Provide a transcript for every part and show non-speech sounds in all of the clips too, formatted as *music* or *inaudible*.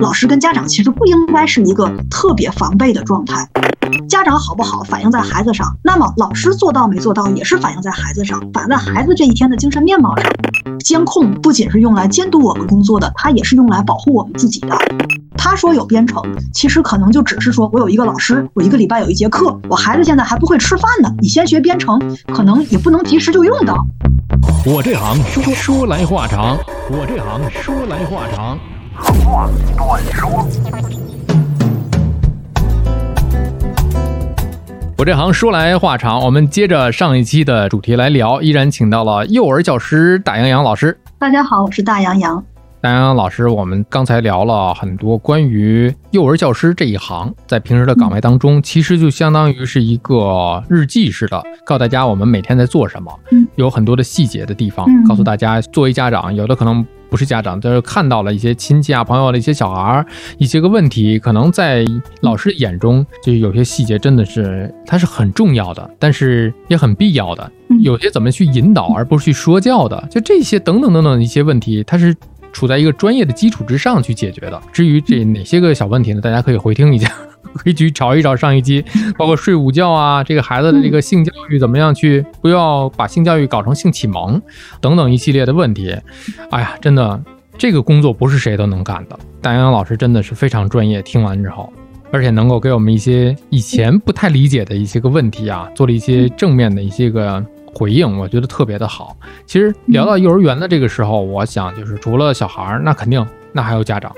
老师跟家长其实不应该是一个特别防备的状态。家长好不好反映在孩子上，那么老师做到没做到也是反映在孩子上，反映在孩子这一天的精神面貌上。监控不仅是用来监督我们工作的，它也是用来保护我们自己的。他说有编程，其实可能就只是说我有一个老师，我一个礼拜有一节课，我孩子现在还不会吃饭呢，你先学编程，可能也不能及时就用到。我这行说说来话长，我这行说来话长。话短说。我这行说来话长，我们接着上一期的主题来聊，依然请到了幼儿教师大洋洋老师。大家好，我是大洋洋。大洋洋老师，我们刚才聊了很多关于幼儿教师这一行，在平时的岗位当中，其实就相当于是一个日记似的，告诉大家我们每天在做什么，有很多的细节的地方，告诉大家作为家长，有的可能。不是家长，就是看到了一些亲戚啊、朋友的一些小孩儿，一些个问题，可能在老师眼中，就有些细节真的是它是很重要的，但是也很必要的。有些怎么去引导，而不是去说教的，就这些等等等等一些问题，它是处在一个专业的基础之上去解决的。至于这哪些个小问题呢？大家可以回听一下。可以去找一找上一期，*laughs* 包括睡午觉啊，这个孩子的这个性教育怎么样去，不要把性教育搞成性启蒙等等一系列的问题。哎呀，真的，这个工作不是谁都能干的。大洋洋老师真的是非常专业，听完之后，而且能够给我们一些以前不太理解的一些个问题啊，做了一些正面的一些个回应，我觉得特别的好。其实聊到幼儿园的这个时候，我想就是除了小孩儿，那肯定那还有家长。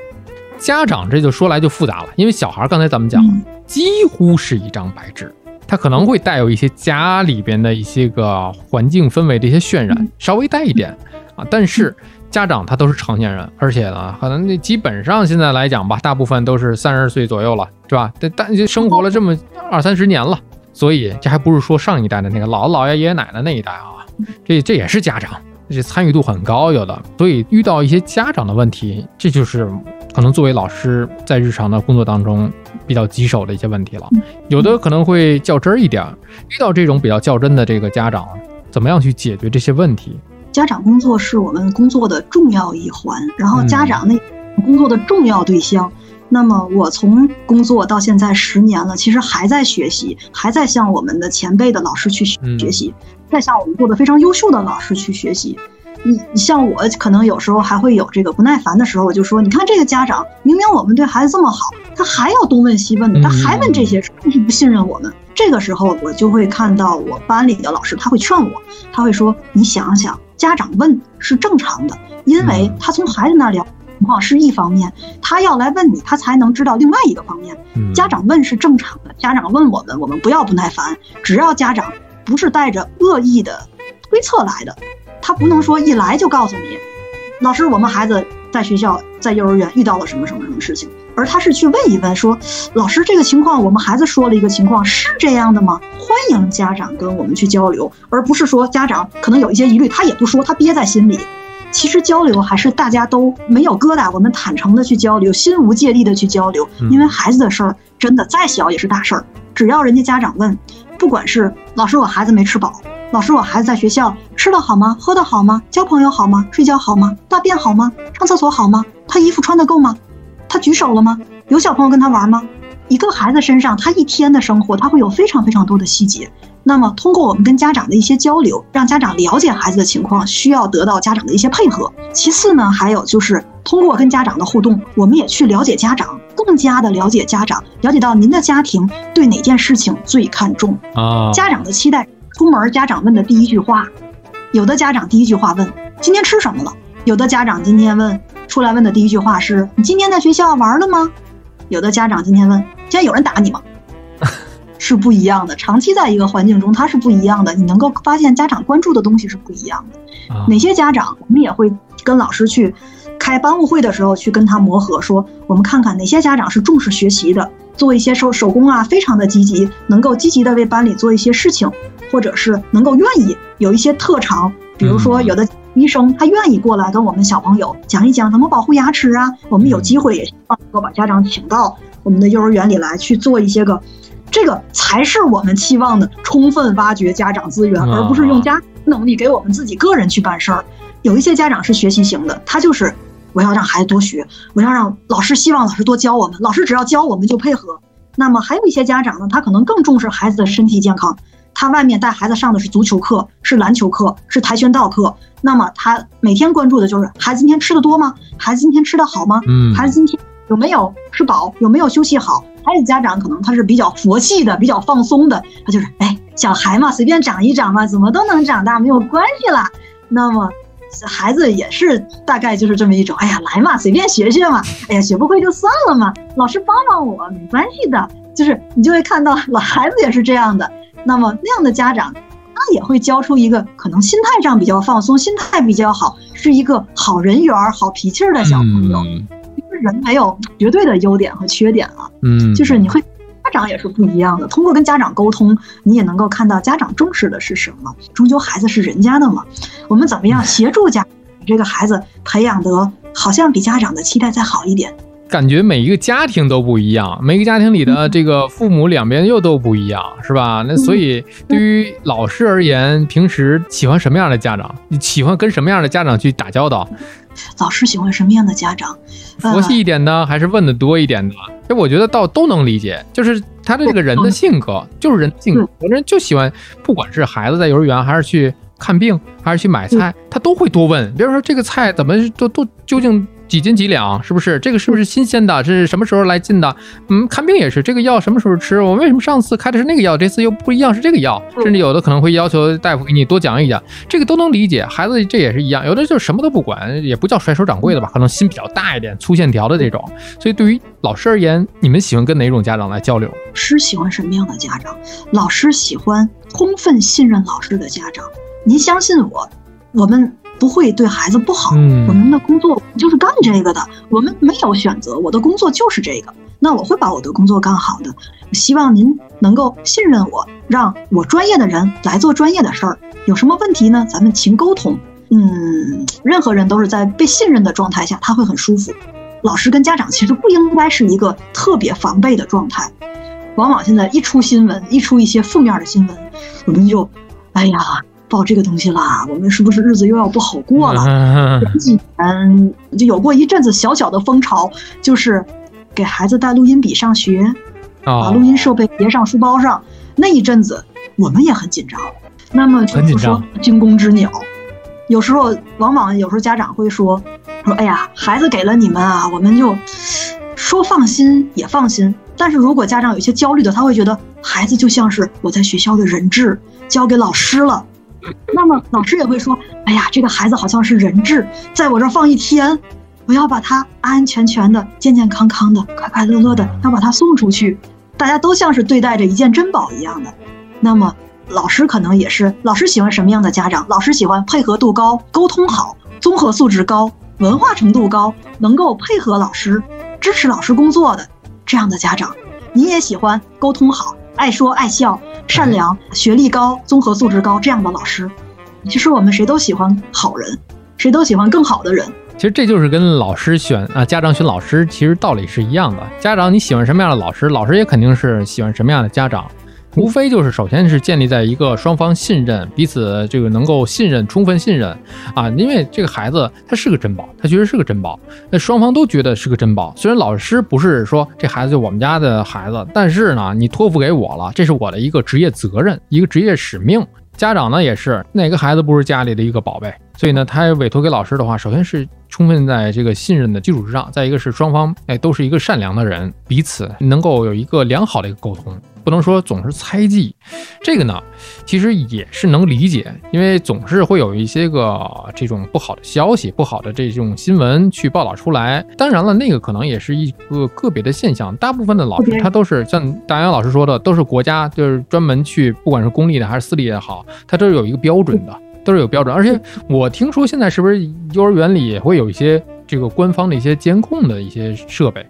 家长这就说来就复杂了，因为小孩刚才咱们讲了，几乎是一张白纸，他可能会带有一些家里边的一些个环境氛围的一些渲染，稍微带一点啊。但是家长他都是成年人，而且呢，可能那基本上现在来讲吧，大部分都是三十岁左右了，是吧？但但生活了这么二三十年了，所以这还不是说上一代的那个姥姥姥爷爷爷奶奶那一代啊，这这也是家长，这参与度很高有的，所以遇到一些家长的问题，这就是。可能作为老师在日常的工作当中比较棘手的一些问题了，有的可能会较真一点。遇到这种比较较真的这个家长，怎么样去解决这些问题？家长工作是我们工作的重要一环，然后家长那工作的重要对象。那么我从工作到现在十年了，其实还在学习，还在向我们的前辈的老师去学习，在向我们做的非常优秀的老师去学习。你你像我，可能有时候还会有这个不耐烦的时候，我就说，你看这个家长，明明我们对孩子这么好，他还要东问西问的，他还问这些，是不信任我们。这个时候，我就会看到我班里的老师，他会劝我，他会说，你想想，家长问是正常的，因为他从孩子那聊情况是一方面，他要来问你，他才能知道另外一个方面。家长问是正常的，家长问我们，我们不要不耐烦，只要家长不是带着恶意的推测来的。他不能说一来就告诉你，老师，我们孩子在学校在幼儿园遇到了什么什么什么事情，而他是去问一问，说老师这个情况，我们孩子说了一个情况是这样的吗？欢迎家长跟我们去交流，而不是说家长可能有一些疑虑，他也不说，他憋在心里。其实交流还是大家都没有疙瘩，我们坦诚的去交流，心无芥蒂的去交流，因为孩子的事儿真的再小也是大事儿，只要人家家长问，不管是老师我孩子没吃饱。老师，我孩子在学校吃的好吗？喝的好吗？交朋友好吗？睡觉好吗？大便好吗？上厕所好吗？他衣服穿得够吗？他举手了吗？有小朋友跟他玩吗？一个孩子身上，他一天的生活，他会有非常非常多的细节。那么，通过我们跟家长的一些交流，让家长了解孩子的情况，需要得到家长的一些配合。其次呢，还有就是通过跟家长的互动，我们也去了解家长，更加的了解家长，了解到您的家庭对哪件事情最看重啊？家长的期待。出门，家长问的第一句话，有的家长第一句话问今天吃什么了，有的家长今天问出来问的第一句话是你今天在学校玩了吗？有的家长今天问今天有人打你吗？*laughs* 是不一样的。长期在一个环境中，它是不一样的。你能够发现家长关注的东西是不一样的。哪些家长，我们也会跟老师去开班务会的时候去跟他磨合，说我们看看哪些家长是重视学习的，做一些手手工啊，非常的积极，能够积极的为班里做一些事情。或者是能够愿意有一些特长，比如说有的医生他愿意过来跟我们小朋友讲一讲怎么保护牙齿啊。我们有机会也希望能够把家长请到我们的幼儿园里来去做一些个，这个才是我们期望的充分挖掘家长资源，而不是用家能力给我们自己个人去办事儿。有一些家长是学习型的，他就是我要让孩子多学，我要让老师希望老师多教我们，老师只要教我们就配合。那么还有一些家长呢，他可能更重视孩子的身体健康，他外面带孩子上的是足球课，是篮球课，是跆拳道课。那么他每天关注的就是孩子今天吃的多吗？孩子今天吃的好吗？嗯，孩子今天有没有吃饱？有没有休息好？还有家长可能他是比较佛系的，比较放松的，他就是哎，小孩嘛，随便长一长嘛，怎么都能长大，没有关系啦。那么孩子也是大概就是这么一种，哎呀，来嘛，随便学学嘛，哎呀，学不会就算了嘛，老师帮帮我，没关系的。就是你就会看到老孩子也是这样的。那么那样的家长。他也会教出一个可能心态上比较放松、心态比较好，是一个好人缘、好脾气的小朋友。因为人没有绝对的优点和缺点啊，嗯，就是你会家长也是不一样的。通过跟家长沟通，你也能够看到家长重视的是什么。终究孩子是人家的嘛，我们怎么样协助家这个孩子培养得好像比家长的期待再好一点？感觉每一个家庭都不一样，每个家庭里的这个父母两边又都不一样，是吧？那所以对于老师而言，平时喜欢什么样的家长？你喜欢跟什么样的家长去打交道？老师喜欢什么样的家长？佛系一点的，还是问的多一点的？这我觉得倒都能理解，就是他的这个人的性格，就是人性格。有的人就喜欢，不管是孩子在幼儿园，还是去看病，还是去买菜，他都会多问。比如说这个菜怎么都都究竟？几斤几两？是不是这个是不是新鲜的？这是什么时候来进的？嗯，看病也是，这个药什么时候吃？我为什么上次开的是那个药，这次又不一样是这个药？甚至有的可能会要求大夫给你多讲一讲，这个都能理解。孩子这也是一样，有的就什么都不管，也不叫甩手掌柜的吧？可能心比较大一点，粗线条的这种。所以对于老师而言，你们喜欢跟哪种家长来交流？师喜欢什么样的家长？老师喜欢充分信任老师的家长。您相信我，我们。不会对孩子不好。我们的工作就是干这个的，我们没有选择，我的工作就是这个。那我会把我的工作干好的。希望您能够信任我，让我专业的人来做专业的事儿。有什么问题呢？咱们勤沟通。嗯，任何人都是在被信任的状态下，他会很舒服。老师跟家长其实不应该是一个特别防备的状态。往往现在一出新闻，一出一些负面的新闻，我们就，哎呀。报这个东西啦，我们是不是日子又要不好过了？前几年就有过一阵子小小的风潮，就是给孩子带录音笔上学，把录音设备别上书包上。那一阵子我们也很紧张。那么就是说惊弓之鸟，有时候往往有时候家长会说说，哎呀，孩子给了你们啊，我们就说放心也放心。但是如果家长有些焦虑的，他会觉得孩子就像是我在学校的人质，交给老师了。那么老师也会说：“哎呀，这个孩子好像是人质，在我这儿放一天，我要把他安安全全的、健健康康的、快快乐乐的，要把他送出去。大家都像是对待着一件珍宝一样的。那么老师可能也是，老师喜欢什么样的家长？老师喜欢配合度高、沟通好、综合素质高、文化程度高、能够配合老师、支持老师工作的这样的家长。你也喜欢沟通好、爱说爱笑。”善良、学历高、综合素质高这样的老师，其实我们谁都喜欢好人，谁都喜欢更好的人。其实这就是跟老师选啊，家长选老师，其实道理是一样的。家长你喜欢什么样的老师，老师也肯定是喜欢什么样的家长。无非就是，首先是建立在一个双方信任，彼此这个能够信任，充分信任啊。因为这个孩子他是个珍宝，他确实是个珍宝，那双方都觉得是个珍宝。虽然老师不是说这孩子就我们家的孩子，但是呢，你托付给我了，这是我的一个职业责任，一个职业使命。家长呢也是，哪个孩子不是家里的一个宝贝？所以呢，他委托给老师的话，首先是充分在这个信任的基础之上，再一个是双方哎都是一个善良的人，彼此能够有一个良好的一个沟通。不能说总是猜忌，这个呢，其实也是能理解，因为总是会有一些个这种不好的消息、不好的这种新闻去报道出来。当然了，那个可能也是一个个别的现象，大部分的老师他都是像大杨老师说的，都是国家就是专门去，不管是公立的还是私立也好，它都是有一个标准的，都是有标准。而且我听说现在是不是幼儿园里也会有一些这个官方的一些监控的一些设备，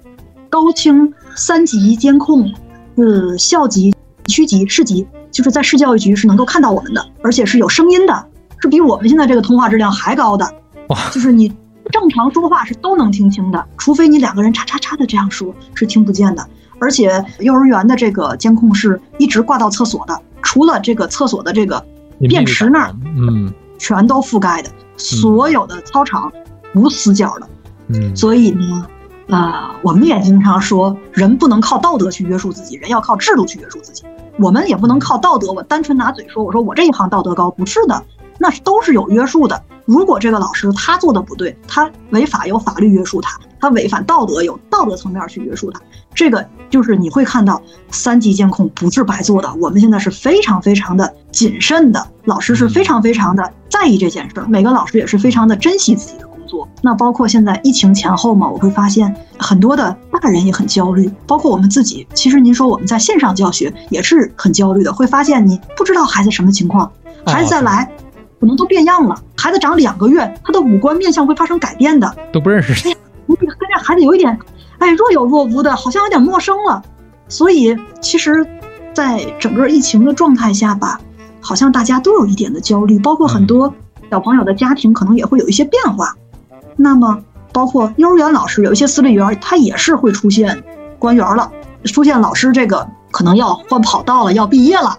高清三级监控。是校级、区级、市级，就是在市教育局是能够看到我们的，而且是有声音的，是比我们现在这个通话质量还高的。哇！就是你正常说话是都能听清的，除非你两个人叉叉叉的这样说，是听不见的。而且幼儿园的这个监控是一直挂到厕所的，除了这个厕所的这个便池那儿，嗯，全都覆盖的，所有的操场无死角的。嗯，所以呢，呃，我们也经常说，人不能靠道德去约束自己，人要靠制度去约束自己。我们也不能靠道德，我单纯拿嘴说，我说我这一行道德高，不是的，那都是有约束的。如果这个老师他做的不对，他违法有法律约束他，他违反道德有道德层面去约束他。这个就是你会看到三级监控不是白做的，我们现在是非常非常的谨慎的，老师是非常非常的在意这件事，每个老师也是非常的珍惜自己的工作。那包括现在疫情前后嘛，我会发现很多的大人也很焦虑，包括我们自己。其实您说我们在线上教学也是很焦虑的，会发现你不知道孩子什么情况，孩子再来可能都变样了。孩子长两个月，他的五官面相会发生改变的，都不认识。哎呀，你跟这孩子有一点，哎，若有若无的，好像有点陌生了。所以其实，在整个疫情的状态下吧，好像大家都有一点的焦虑，包括很多小朋友的家庭可能也会有一些变化。那么，包括幼儿园老师，有一些私立园，他也是会出现官员了，出现老师这个可能要换跑道了，要毕业了，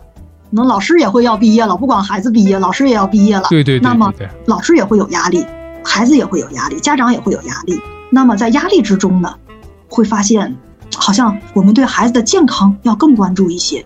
可能老师也会要毕业了，不管孩子毕业，老师也要毕业了。对对对。那么，老师也会有压力，孩子也会有压力，家长也会有压力。那么在压力之中呢，会发现，好像我们对孩子的健康要更关注一些。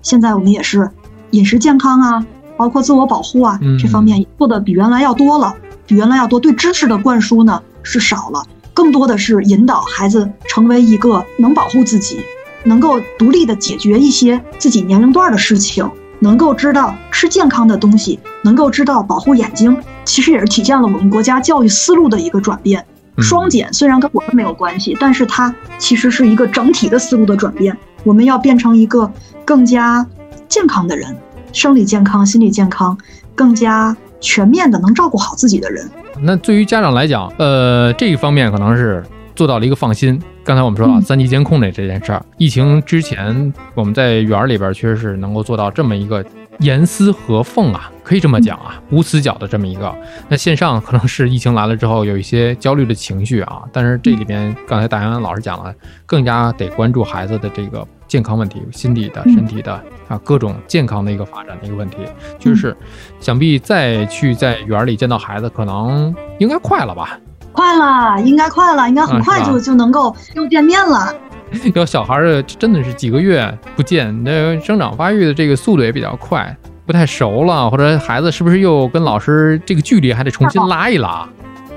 现在我们也是饮食健康啊，包括自我保护啊，这方面做的比原来要多了。比原来要多，对知识的灌输呢是少了，更多的是引导孩子成为一个能保护自己、能够独立的解决一些自己年龄段的事情，能够知道吃健康的东西，能够知道保护眼睛。其实也是体现了我们国家教育思路的一个转变。双减虽然跟我们没有关系，但是它其实是一个整体的思路的转变。我们要变成一个更加健康的人，生理健康、心理健康，更加。全面的能照顾好自己的人，那对于家长来讲，呃，这一方面可能是做到了一个放心。刚才我们说了三级监控的这件事儿，疫情之前我们在园里边确实是能够做到这么一个严丝合缝啊，可以这么讲啊，无死角的这么一个。那线上可能是疫情来了之后有一些焦虑的情绪啊，但是这里边刚才大杨老师讲了，更加得关注孩子的这个。健康问题、心理的、身体的啊，各种健康的一个发展的一个问题，就是想必再去在园里见到孩子，可能应该快了吧？快了，应该快了，应该很快就就能够又见面了。*laughs* 要小孩儿真的是几个月不见，那生长发育的这个速度也比较快，不太熟了，或者孩子是不是又跟老师这个距离还得重新拉一拉？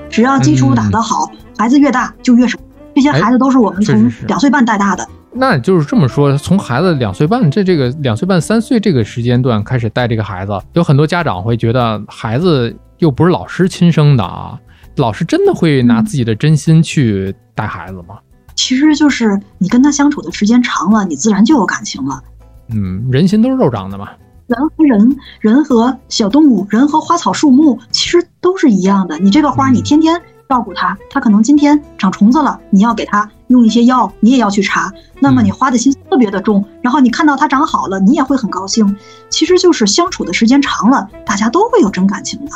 只要基础打得好，孩子越大就越熟。这些孩子都是我们从两岁半带大的。那就是这么说，从孩子两岁半这这个两岁半三岁这个时间段开始带这个孩子，有很多家长会觉得孩子又不是老师亲生的啊，老师真的会拿自己的真心去带孩子吗？其实就是你跟他相处的时间长了，你自然就有感情了。嗯，人心都是肉长的嘛。人和人，人和小动物，人和花草树木，其实都是一样的。你这个花，你天天。照顾它，它可能今天长虫子了，你要给它用一些药，你也要去查。那么你花的心思特别的重，然后你看到它长好了，你也会很高兴。其实就是相处的时间长了，大家都会有真感情的。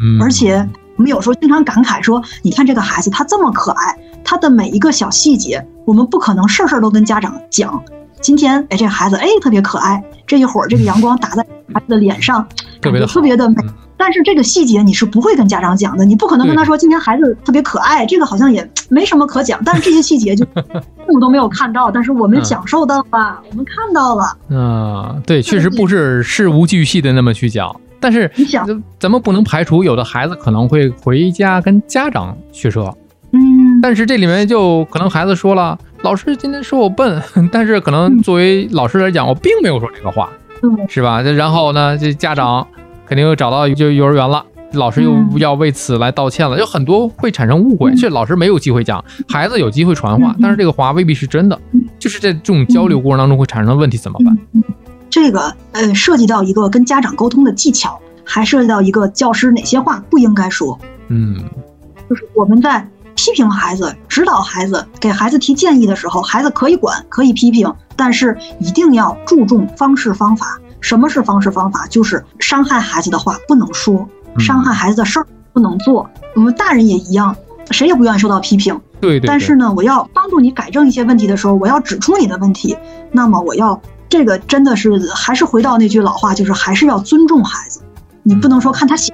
嗯，而且我们有时候经常感慨说，你看这个孩子他这么可爱，他的每一个小细节，我们不可能事事都跟家长讲。今天哎，这孩子哎特别可爱，这一会儿这个阳光打在孩子的脸上，特别的特别的美。但是这个细节你是不会跟家长讲的，你不可能跟他说今天孩子特别可爱，这个好像也没什么可讲。但是这些细节就 *laughs* 父母都没有看到，但是我们享受到了，我们看到了。嗯，对，确实不是事无巨细的那么去讲。但是你想，咱们不能排除有的孩子可能会回家跟家长去说。嗯，但是这里面就可能孩子说了，老师今天说我笨，*laughs* 但是可能作为老师来讲，我并没有说这个话，是吧？然后呢，这家长。肯定又找到就幼儿园了，老师又要为此来道歉了，有很多会产生误会。这老师没有机会讲，孩子有机会传话，但是这个话未必是真的。就是在这种交流过程当中会产生问题，怎么办？这个呃，涉及到一个跟家长沟通的技巧，还涉及到一个教师哪些话不应该说。嗯，就是我们在批评孩子、指导孩子、给孩子提建议的时候，孩子可以管，可以批评，但是一定要注重方式方法。什么是方式方法？就是伤害孩子的话不能说，伤害孩子的事儿不能做。我们大人也一样，谁也不愿意受到批评。对。但是呢，我要帮助你改正一些问题的时候，我要指出你的问题。那么我要这个真的是还是回到那句老话，就是还是要尊重孩子。你不能说看他小，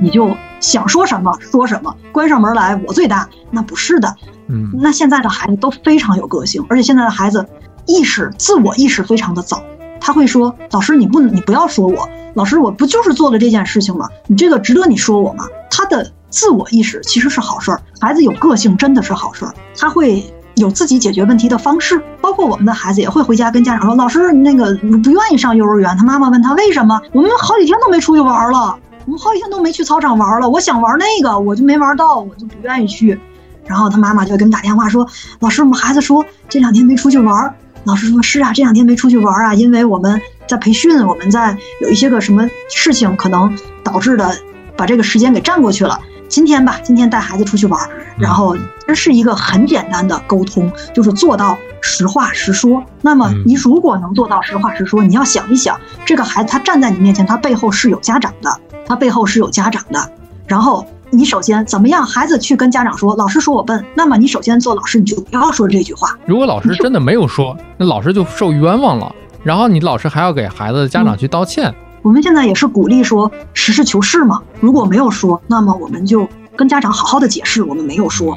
你就想说什么说什么，关上门来我最大。那不是的，嗯，那现在的孩子都非常有个性，而且现在的孩子意识自我意识非常的早，他会说：“老师，你不你不要说我，老师我不就是做了这件事情吗？你这个值得你说我吗？”他的自我意识其实是好事儿，孩子有个性真的是好事儿，他会。有自己解决问题的方式，包括我们的孩子也会回家跟家长说：“老师，那个不愿意上幼儿园。”他妈妈问他为什么？我们好几天都没出去玩了，我们好几天都没去操场玩了。我想玩那个，我就没玩到，我就不愿意去。然后他妈妈就给我们打电话说：“老师，我们孩子说这两天没出去玩。”老师说：“是啊，这两天没出去玩啊，因为我们在培训，我们在有一些个什么事情可能导致的，把这个时间给占过去了。”今天吧，今天带孩子出去玩，然后这是一个很简单的沟通，就是做到实话实说。那么你如果能做到实话实说，你要想一想，这个孩子他站在你面前，他背后是有家长的，他背后是有家长的。然后你首先怎么样，孩子去跟家长说，老师说我笨，那么你首先做老师，你就不要说这句话。如果老师真的没有说，那老师就受冤枉了。然后你老师还要给孩子的家长去道歉。我们现在也是鼓励说实事求是嘛。如果没有说，那么我们就跟家长好好的解释，我们没有说，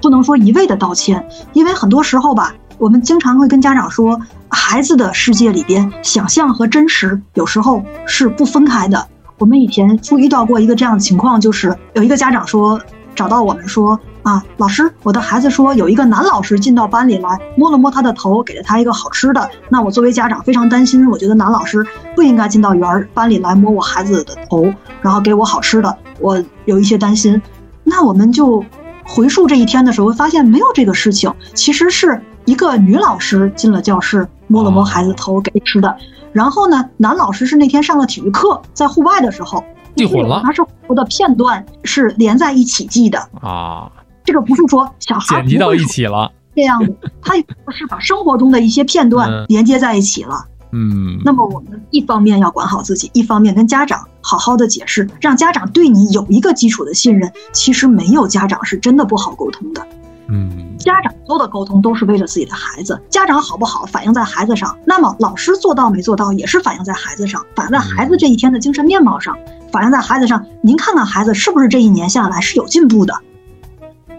不能说一味的道歉，因为很多时候吧，我们经常会跟家长说，孩子的世界里边，想象和真实有时候是不分开的。我们以前就遇到过一个这样的情况，就是有一个家长说找到我们说。啊，老师，我的孩子说有一个男老师进到班里来，摸了摸他的头，给了他一个好吃的。那我作为家长非常担心，我觉得男老师不应该进到园儿班里来摸我孩子的头，然后给我好吃的，我有一些担心。那我们就回溯这一天的时候，发现没有这个事情，其实是一个女老师进了教室，摸了摸孩子头，给吃的。然后呢，男老师是那天上了体育课，在户外的时候记混了，他是的片段是连在一起记的啊。这个不是说小孩剪辑到一起了这样的，他是把生活中的一些片段连接在一起了。嗯，那么我们一方面要管好自己，一方面跟家长好好的解释，让家长对你有一个基础的信任。其实没有家长是真的不好沟通的。嗯，家长做的沟通都是为了自己的孩子，家长好不好反映在孩子上，那么老师做到没做到也是反映在孩子上，反映在孩子这一天的精神面貌上，反映在孩子上。您看看孩子是不是这一年下来是有进步的？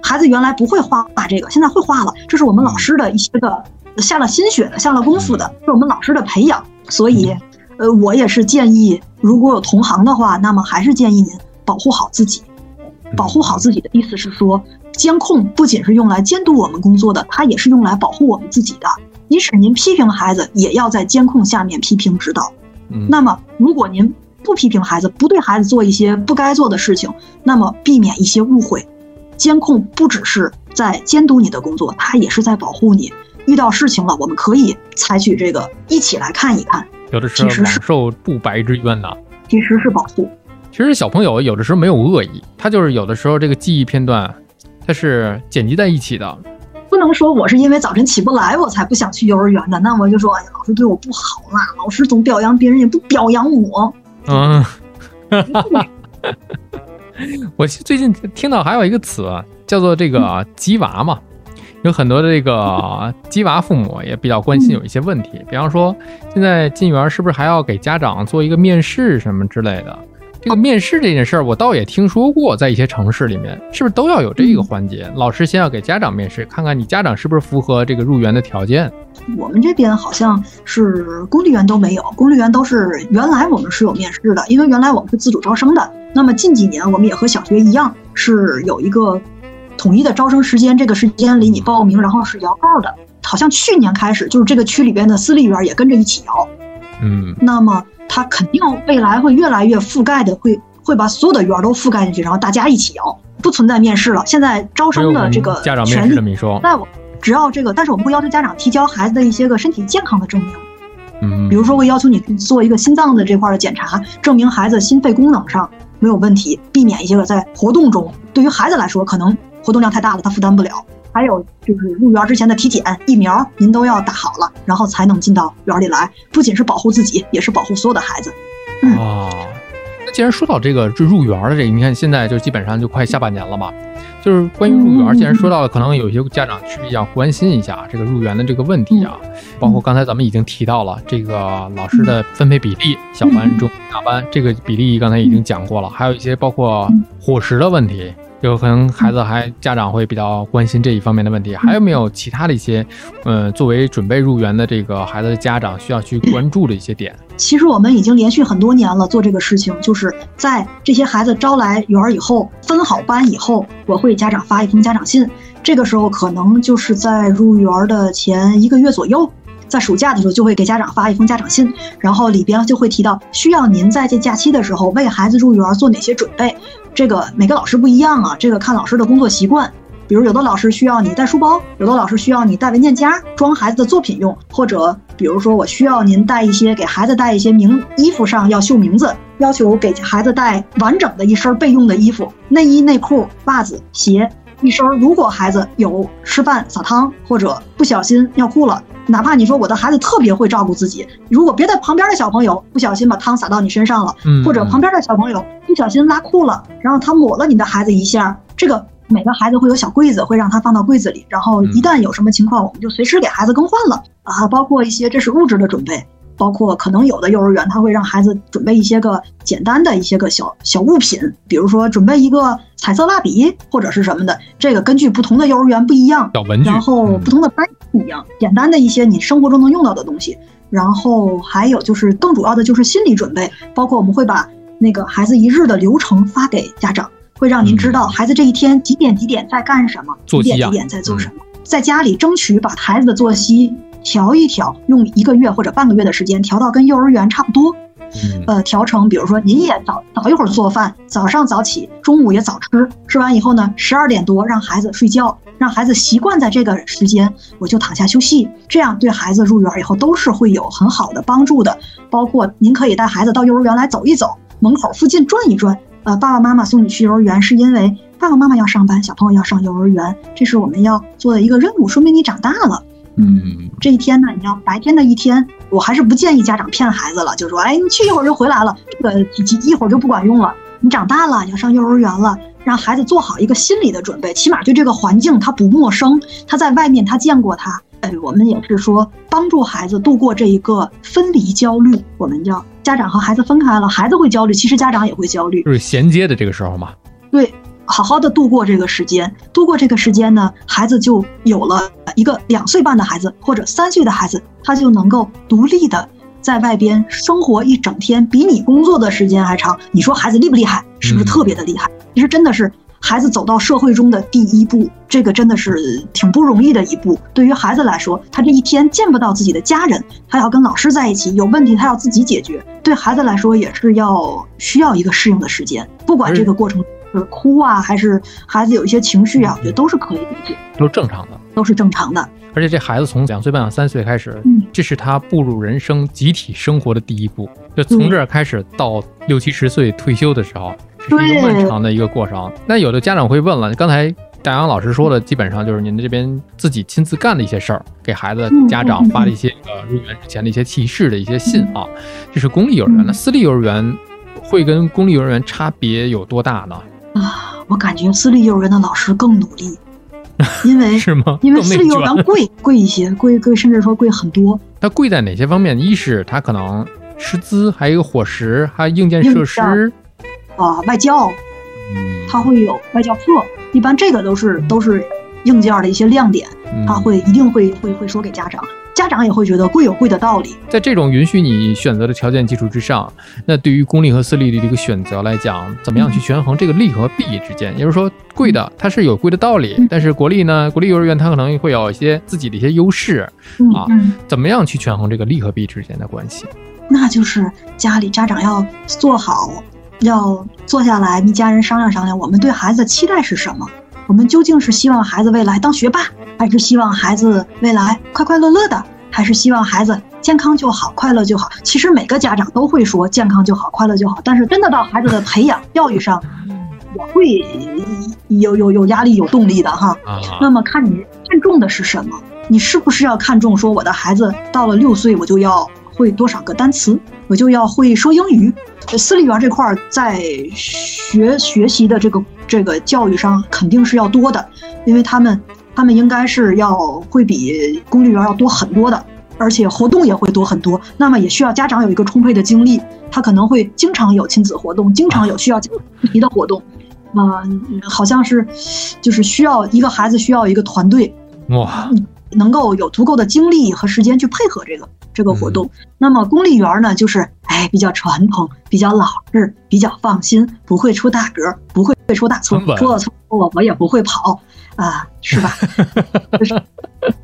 孩子原来不会画这个，现在会画了。这是我们老师的一些个下了心血的、下了功夫的，是我们老师的培养。所以，呃，我也是建议，如果有同行的话，那么还是建议您保护好自己。保护好自己的意思是说，监控不仅是用来监督我们工作的，它也是用来保护我们自己的。即使您批评孩子，也要在监控下面批评指导。那么，如果您不批评孩子，不对孩子做一些不该做的事情，那么避免一些误会。监控不只是在监督你的工作，它也是在保护你。遇到事情了，我们可以采取这个一起来看一看。有的时候是受不白之冤呐，其实是保护。其实小朋友有的时候没有恶意，他就是有的时候这个记忆片段，它是剪辑在一起的。不能说我是因为早晨起不来我才不想去幼儿园的，那我就说，哎呀，老师对我不好啦，老师总表扬别人也不表扬我。嗯。*laughs* 我最近听到还有一个词叫做这个“鸡娃”嘛，有很多的这个 *laughs* 鸡娃父母也比较关心有一些问题，比方说现在进园是不是还要给家长做一个面试什么之类的？这个面试这件事儿，我倒也听说过，在一些城市里面是不是都要有这个环节？老师先要给家长面试，看看你家长是不是符合这个入园的条件。我们这边好像是公立园都没有，公立园都是原来我们是有面试的，因为原来我们是自主招生的。那么近几年我们也和小学一样，是有一个统一的招生时间，这个时间里你报名，然后是摇号的。好像去年开始，就是这个区里边的私立园也跟着一起摇。嗯，那么它肯定未来会越来越覆盖的，会会把所有的园都覆盖进去，然后大家一起摇，不存在面试了。现在招生的这个家长面试的没说，在我。只要这个，但是我们会要求家长提交孩子的一些个身体健康的证明，嗯，比如说会要求你做一个心脏的这块的检查，证明孩子心肺功能上没有问题，避免一些个在活动中，对于孩子来说可能活动量太大了，他负担不了。还有就是入园之前的体检、疫苗，您都要打好了，然后才能进到园里来。不仅是保护自己，也是保护所有的孩子。哦。既然说到这个入园的这个，你看现在就基本上就快下半年了嘛。就是关于入园，既然说到了，可能有些家长是要关心一下这个入园的这个问题啊。包括刚才咱们已经提到了这个老师的分配比例，小班、中、大班这个比例刚才已经讲过了，还有一些包括伙食的问题。有可能孩子还家长会比较关心这一方面的问题，还有没有其他的一些，呃，作为准备入园的这个孩子的家长需要去关注的一些点？其实我们已经连续很多年了做这个事情，就是在这些孩子招来园以后，分好班以后，我会家长发一封家长信，这个时候可能就是在入园的前一个月左右。在暑假的时候，就会给家长发一封家长信，然后里边就会提到需要您在这假期的时候为孩子入园做哪些准备。这个每个老师不一样啊，这个看老师的工作习惯。比如有的老师需要你带书包，有的老师需要你带文件夹装孩子的作品用，或者比如说我需要您带一些给孩子带一些名衣服上要绣名字，要求给孩子带完整的一身备用的衣服，内衣、内裤、袜子、鞋一身。如果孩子有吃饭撒汤或者不小心尿裤了。哪怕你说我的孩子特别会照顾自己，如果别的旁边的小朋友不小心把汤洒到你身上了，或者旁边的小朋友不小心拉裤了，然后他抹了你的孩子一下，这个每个孩子会有小柜子，会让他放到柜子里，然后一旦有什么情况，我们就随时给孩子更换了啊，包括一些这是物质的准备。包括可能有的幼儿园，他会让孩子准备一些个简单的一些个小小物品，比如说准备一个彩色蜡笔或者是什么的。这个根据不同的幼儿园不一样，小文具，然后不同的班不一样。简单的一些你生活中能用到的东西，然后还有就是更主要的就是心理准备，包括我们会把那个孩子一日的流程发给家长，会让您知道孩子这一天几点几点在干什么，几点几点在做什么，在家里争取把孩子的作息。调一调，用一个月或者半个月的时间调到跟幼儿园差不多，呃，调成比如说您也早早一会儿做饭，早上早起，中午也早吃，吃完以后呢，十二点多让孩子睡觉，让孩子习惯在这个时间我就躺下休息，这样对孩子入园以后都是会有很好的帮助的。包括您可以带孩子到幼儿园来走一走，门口附近转一转。呃，爸爸妈妈送你去幼儿园是因为爸爸妈妈要上班，小朋友要上幼儿园，这是我们要做的一个任务，说明你长大了。嗯，这一天呢，你要白天的一天，我还是不建议家长骗孩子了，就说，哎，你去一会儿就回来了，这个几几一会儿就不管用了。你长大了，要上幼儿园了，让孩子做好一个心理的准备，起码对这个环境他不陌生，他在外面他见过他。哎，我们也是说帮助孩子度过这一个分离焦虑，我们叫家长和孩子分开了，孩子会焦虑，其实家长也会焦虑，就是衔接的这个时候嘛。对。好好的度过这个时间，度过这个时间呢，孩子就有了一个两岁半的孩子或者三岁的孩子，他就能够独立的在外边生活一整天，比你工作的时间还长。你说孩子厉不厉害？是不是特别的厉害？其实真的是孩子走到社会中的第一步，这个真的是挺不容易的一步。对于孩子来说，他这一天见不到自己的家人，他要跟老师在一起，有问题他要自己解决。对孩子来说也是要需要一个适应的时间，不管这个过程。哭啊，还是孩子有一些情绪啊？我觉得都是可以理解，都是正常的，都是正常的。而且这孩子从两岁半到三岁开始，这是他步入人生集体生活的第一步。就从这儿开始到六七十岁退休的时候，这是一个漫长的一个过程。那有的家长会问了，刚才大杨老师说的，基本上就是您这边自己亲自干的一些事儿，给孩子家长发了一些呃入园之前的一些提示的一些信啊。这是公立幼儿园，那私立幼儿园会跟公立幼儿园差别有多大呢？啊，我感觉私立幼儿园的老师更努力，*laughs* 因为是吗？因为私立幼儿园贵 *laughs* 贵一些，贵贵甚至说贵很多。它贵在哪些方面？一是它可能师资，还有一个伙食，还有硬件设施啊，外教，它会有外教课，一般这个都是都是硬件的一些亮点，他会一定会会会说给家长。家长也会觉得贵有贵的道理，在这种允许你选择的条件基础之上，那对于公立和私立的这个选择来讲，怎么样去权衡这个利和弊之间？也就是说，贵的它是有贵的道理，但是国立呢，国立幼儿园它可能会有一些自己的一些优势啊，怎么样去权衡这个利和弊之间的关系？那就是家里家长要做好，要坐下来一家人商量商量，我们对孩子的期待是什么？我们究竟是希望孩子未来当学霸，还是希望孩子未来快快乐乐的，还是希望孩子健康就好、快乐就好？其实每个家长都会说健康就好、快乐就好，但是真的到孩子的培养教育上，也会有有有压力、有动力的哈。那么看你看重的是什么？你是不是要看重说我的孩子到了六岁我就要会多少个单词，我就要会说英语。私立园这块在学学习的这个这个教育上肯定是要多的，因为他们他们应该是要会比公立园要多很多的，而且活动也会多很多。那么也需要家长有一个充沛的精力，他可能会经常有亲子活动，经常有需要 *laughs* 主题的活动。啊，好像是，就是需要一个孩子需要一个团队，哇，能够有足够的精力和时间去配合这个这个活动。那么公立园呢，就是哎比较传统，比较老实，比较放心，不会出大格，不会出大错，出了错我我也不会跑啊，是吧？就是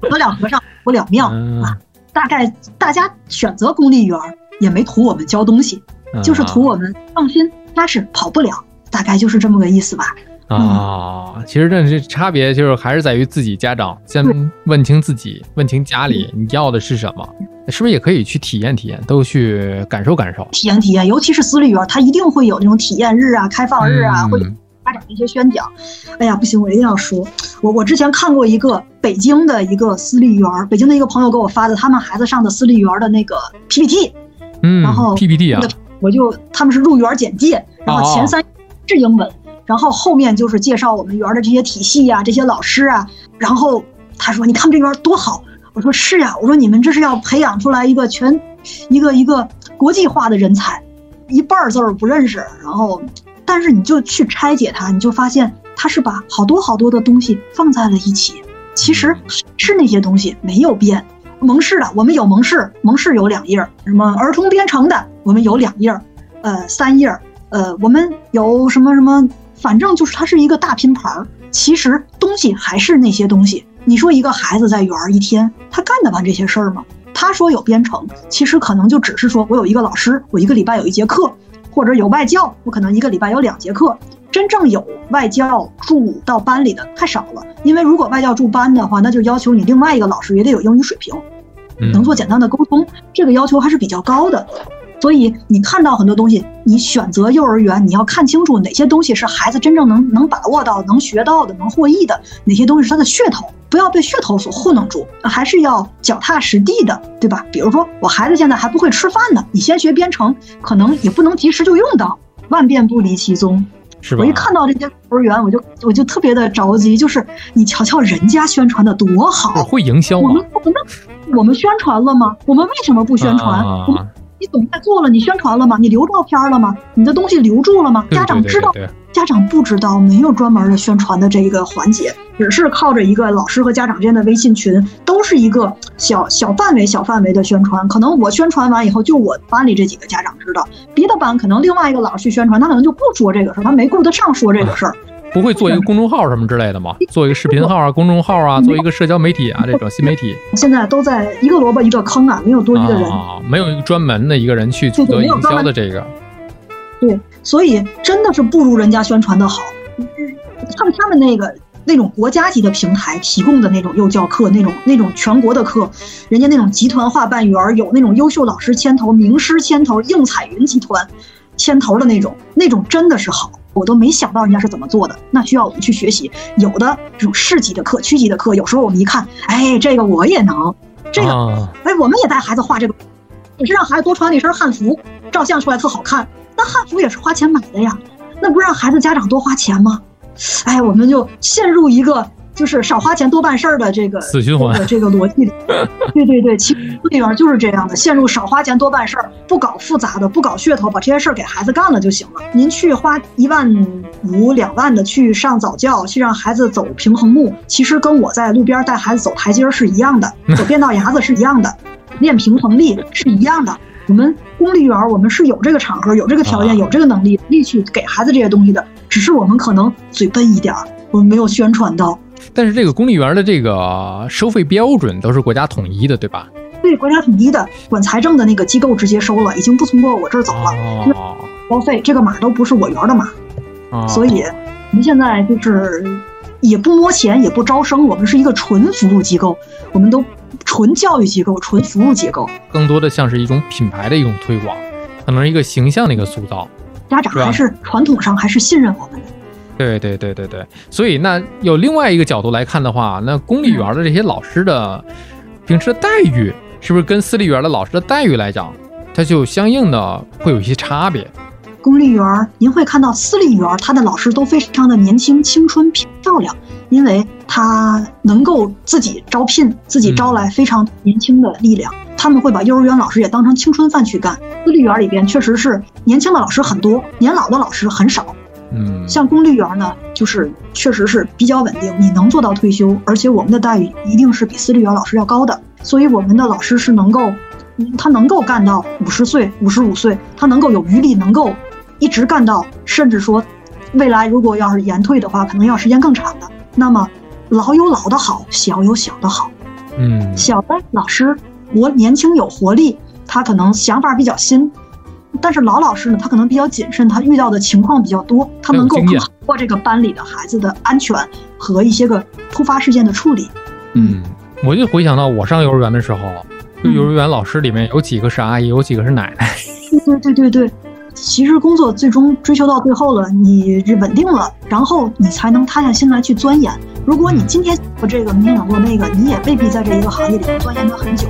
得了和尚不了庙啊。大概大家选择公立园也没图我们教东西，就是图我们放心踏实，跑不了。大概就是这么个意思吧。啊，其实这这差别就是还是在于自己家长先问清自己，问清家里你要的是什么，是不是也可以去体验体验，都去感受感受。体验体验，尤其是私立园，它一定会有那种体验日啊、开放日啊，会家长的一些宣讲。哎呀，不行，我一定要说，我我之前看过一个北京的一个私立园，北京的一个朋友给我发的他们孩子上的私立园的那个 PPT，嗯，然后 PPT 啊，我就他们是入园简介，然后前三。是英文，然后后面就是介绍我们园的这些体系呀，这些老师啊。然后他说：“你看这园多好。”我说：“是呀。”我说：“你们这是要培养出来一个全，一个一个国际化的人才，一半字儿不认识。然后，但是你就去拆解它，你就发现它是把好多好多的东西放在了一起。其实是那些东西没有变。蒙氏的我们有蒙氏，蒙氏有两页儿什么儿童编程的我们有两页儿呃，三页儿呃，我们有什么什么，反正就是它是一个大拼盘儿。其实东西还是那些东西。你说一个孩子在园儿一天，他干得完这些事儿吗？他说有编程，其实可能就只是说我有一个老师，我一个礼拜有一节课，或者有外教，我可能一个礼拜有两节课。真正有外教住到班里的太少了，因为如果外教住班的话，那就要求你另外一个老师也得有英语水平，能做简单的沟通，这个要求还是比较高的。所以你看到很多东西，你选择幼儿园，你要看清楚哪些东西是孩子真正能能把握到、能学到的、能获益的，哪些东西是他的噱头，不要被噱头所糊弄住，还是要脚踏实地的，对吧？比如说我孩子现在还不会吃饭呢，你先学编程，可能也不能及时就用到，万变不离其宗，是吧？我一看到这些幼儿园，我就我就特别的着急，就是你瞧瞧人家宣传的多好，会营销吗？我们我们我们宣传了吗？我们为什么不宣传？我们。你总在做了，你宣传了吗？你留照片了吗？你的东西留住了吗？家长知道，家长不知道，没有专门的宣传的这一个环节，只是靠着一个老师和家长之间的微信群，都是一个小小范围、小范围的宣传。可能我宣传完以后，就我班里这几个家长知道，别的班可能另外一个老师去宣传，他可能就不说这个事儿，他没顾得上说这个事儿。*laughs* 不会做一个公众号什么之类的吗？做一个视频号啊，公众号啊，做一个社交媒体啊，这种新媒体。现在都在一个萝卜一个坑啊，没有多余的人啊，没有一个专门的一个人去负责营销的这个。对，所以真的是不如人家宣传的好。像他们那个那种国家级的平台提供的那种幼教课，那种那种全国的课，人家那种集团化办园，有那种优秀老师牵头、名师牵头、应彩云集团牵头的那种，那种真的是好。我都没想到人家是怎么做的，那需要我们去学习。有的这种市级的课、区级的课，有时候我们一看，哎，这个我也能，这个，哎，我们也带孩子画这个，也是让孩子多穿一身汉服，照相出来特好看。那汉服也是花钱买的呀，那不让孩子家长多花钱吗？哎，我们就陷入一个。就是少花钱多办事儿的这个死循环的这个逻辑里，对对对，其实里边就是这样的，陷入少花钱多办事儿，不搞复杂的，不搞噱头，把这些事儿给孩子干了就行了。您去花一万五两万的去上早教，去让孩子走平衡木，其实跟我在路边带孩子走台阶是一样的，走 *laughs* 变道牙子是一样的，练平衡力是一样的。我们公立园我们是有这个场合、有这个条件、有这个能力力去给孩子这些东西的，只是我们可能嘴笨一点儿，我们没有宣传到。但是这个公立园的这个收费标准都是国家统一的，对吧？对，国家统一的，管财政的那个机构直接收了，已经不通过我这儿走了。哦。包费这个码都不是我园的码，所以我们现在就是也不摸钱，也不招生，我们是一个纯服务机构，我们都纯教育机构，纯服务机构。更多的像是一种品牌的一种推广，可能是一个形象的一个塑造。家长还是传统上还是信任我们的。对对对对对，所以那有另外一个角度来看的话，那公立园的这些老师的平时的待遇是不是跟私立园的老师的待遇来讲，它就相应的会有一些差别？公立园，您会看到私立园，他的老师都非常的年轻、青春、漂亮，因为他能够自己招聘，自己招来非常年轻的力量。他们会把幼儿园老师也当成青春饭去干。私立园里边确实是年轻的老师很多，年老的老师很少。嗯，像公立园呢，就是确实是比较稳定，你能做到退休，而且我们的待遇一定是比私立园老师要高的。所以我们的老师是能够，他能够干到五十岁、五十五岁，他能够有余力，能够一直干到，甚至说，未来如果要是延退的话，可能要时间更长的。那么，老有老的好，小有小的好。嗯，小的老师我年轻有活力，他可能想法比较新。但是老老师呢，他可能比较谨慎，他遇到的情况比较多，他能够更好过这个班里的孩子的安全和一些个突发事件的处理。嗯，我就回想到我上幼儿园的时候，就幼儿园老师里面有几个是阿姨，有几个是奶奶。对对对对对，其实工作最终追求到最后了，你稳定了，然后你才能塌下心来去钻研。如果你今天做这个，明天想做那个，你也未必在这一个行业里钻研的很久。